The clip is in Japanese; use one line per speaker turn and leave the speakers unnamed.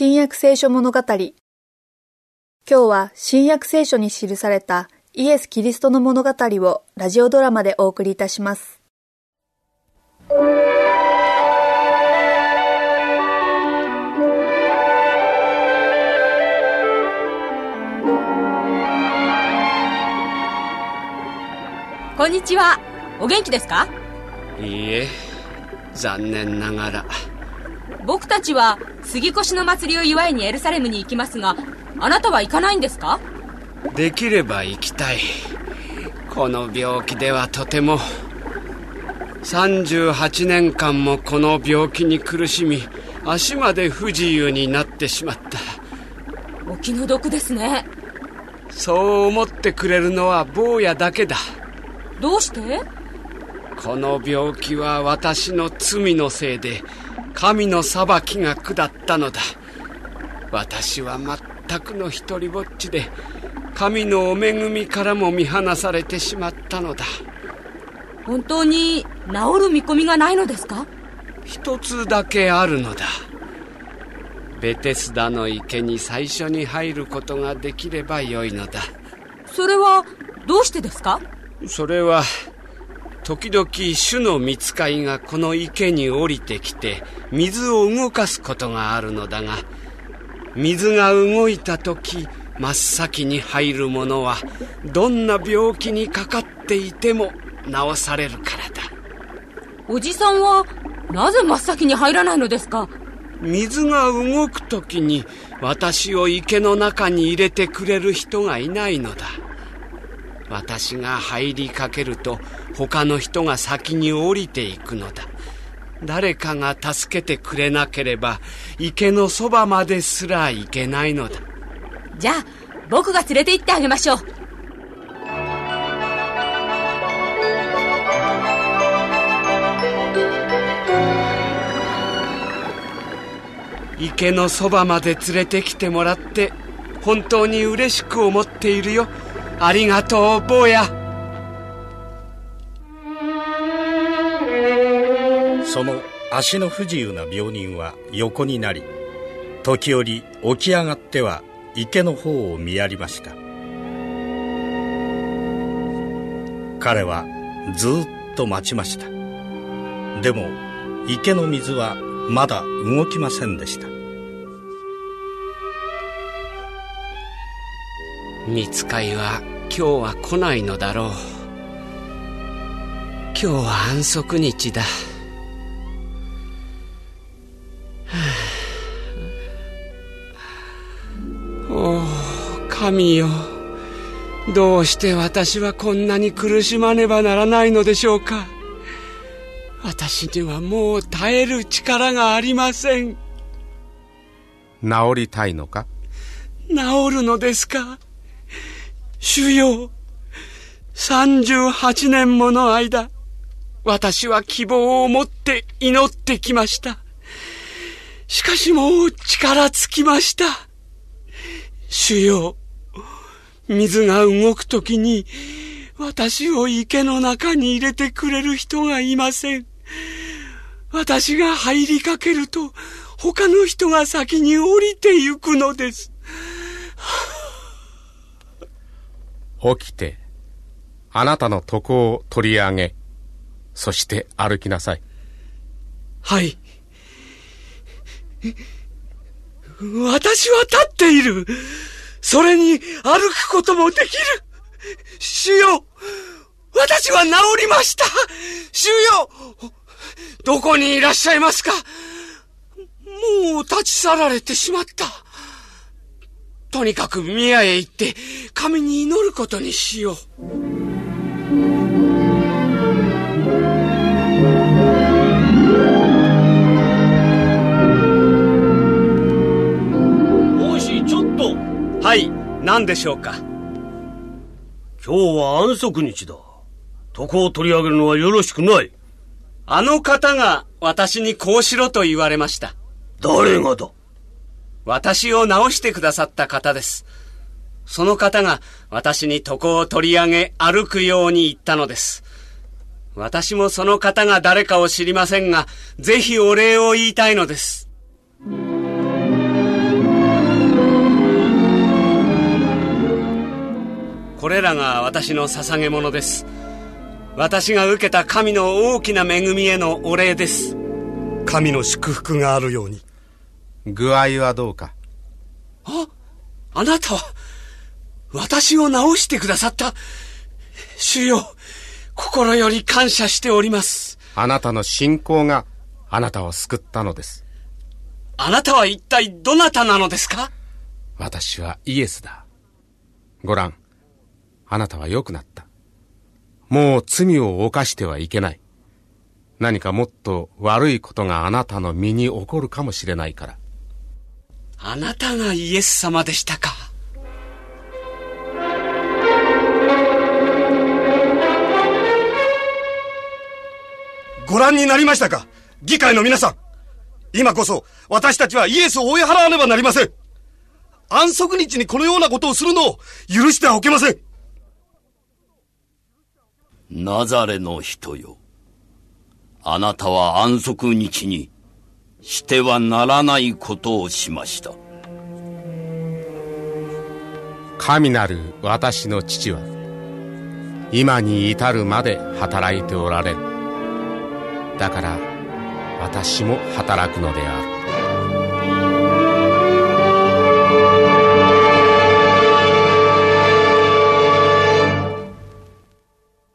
新約聖書物語。今日は新約聖書に記されたイエス・キリストの物語をラジオドラマでお送りいたします。
こんにちは。お元気ですか？
いいえ。残念ながら
僕たちは杉越の祭りを祝いにエルサレムに行きますがあなたは行かないんですか？
できれば行きたい。この病気ではとても。38年間もこの病気に苦しみ足まで不自由になってしまった。
お気の毒ですね。
そう思ってくれるのは坊やだけだ。
どうして？
この病気は私の罪のせいで神の裁きが下ったのだ。私は全くの一りぼっちで神のお恵みからも見放されてしまったのだ。
本当に治る見込みがないのですか？
一つだけあるのだ。ベテスダの池に最初に入ることができればよいのだ。
それはどうしてですか？
それは時々主の見つかいがこの池に降りてきて水を動かすことがあるのだが水が動いた時真っ先に入るものはどんな病気にかかっていても治されるからだ。
おじさんはなぜ真っ先に入らないのですか？
水が動く時に私を池の中に入れてくれる人がいないのだ私が入りかけると他の人が先に降りていくのだ。誰かが助けてくれなければ池のそばまですら行けないのだ。
じゃあ僕が連れて行ってあげましょう。
池のそばまで連れてきてもらって本当に嬉しく思っているよありがとう坊や。
その足の不自由な病人は横になり時折起き上がっては池の方を見やりました。彼はずっと待ちました。でも池の水はまだ動きませんでした。
見つかいは今日は来ないのだろう。今日は安息日だ。おお神よ。どうして私はこんなに苦しまねばならないのでしょうか。私にはもう耐える力がありません。
治りたいのか？
治るのですか？主よ38年もの間私は希望を持って祈ってきました。しかしもう力尽きました。主よ水が動くときに私を池の中に入れてくれる人がいません。私が入りかけると他の人が先に降りてゆくのです。
起きてあなたの床を取り上げそして歩きなさい。
はい。私は立っている。それに歩くこともできる。主よ私は治りました。主よどこにいらっしゃいますか？もう立ち去られてしまった。とにかく宮へ行って神に祈ることにしよう。
おし、ちょっと。
はい、何でしょうか？
今日は安息日だ。床を取り上げるのはよろしくない。
あの方が私にこうしろと言われました。
誰がだ？
私を治してくださった方です。その方が私に床を取り上げ歩くように言ったのです。私もその方が誰かを知りませんが、ぜひお礼を言いたいのです。これらが私の捧げ物です。私が受けた神の大きな恵みへのお礼です。
神の祝福があるように。
具合はどうか？
ああなたは私を治してくださった。主よ心より感謝しております。
あなたの信仰があなたを救ったのです。
あなたは一体どなたなのですか？
私はイエスだ。ご覧あなたは良くなった。もう罪を犯してはいけない。何かもっと悪いことがあなたの身に起こるかもしれないから
あなたがイエス様でしたか？
ご覧になりましたか？議会の皆さん。今こそ私たちはイエスを追い払わねばなりません。安息日にこのようなことをするのを許してはおけません。
ナザレの人よ。あなたは安息日にしてはならないことをしました。
神なる私の父は今に至るまで働いておられるだから私も働くのである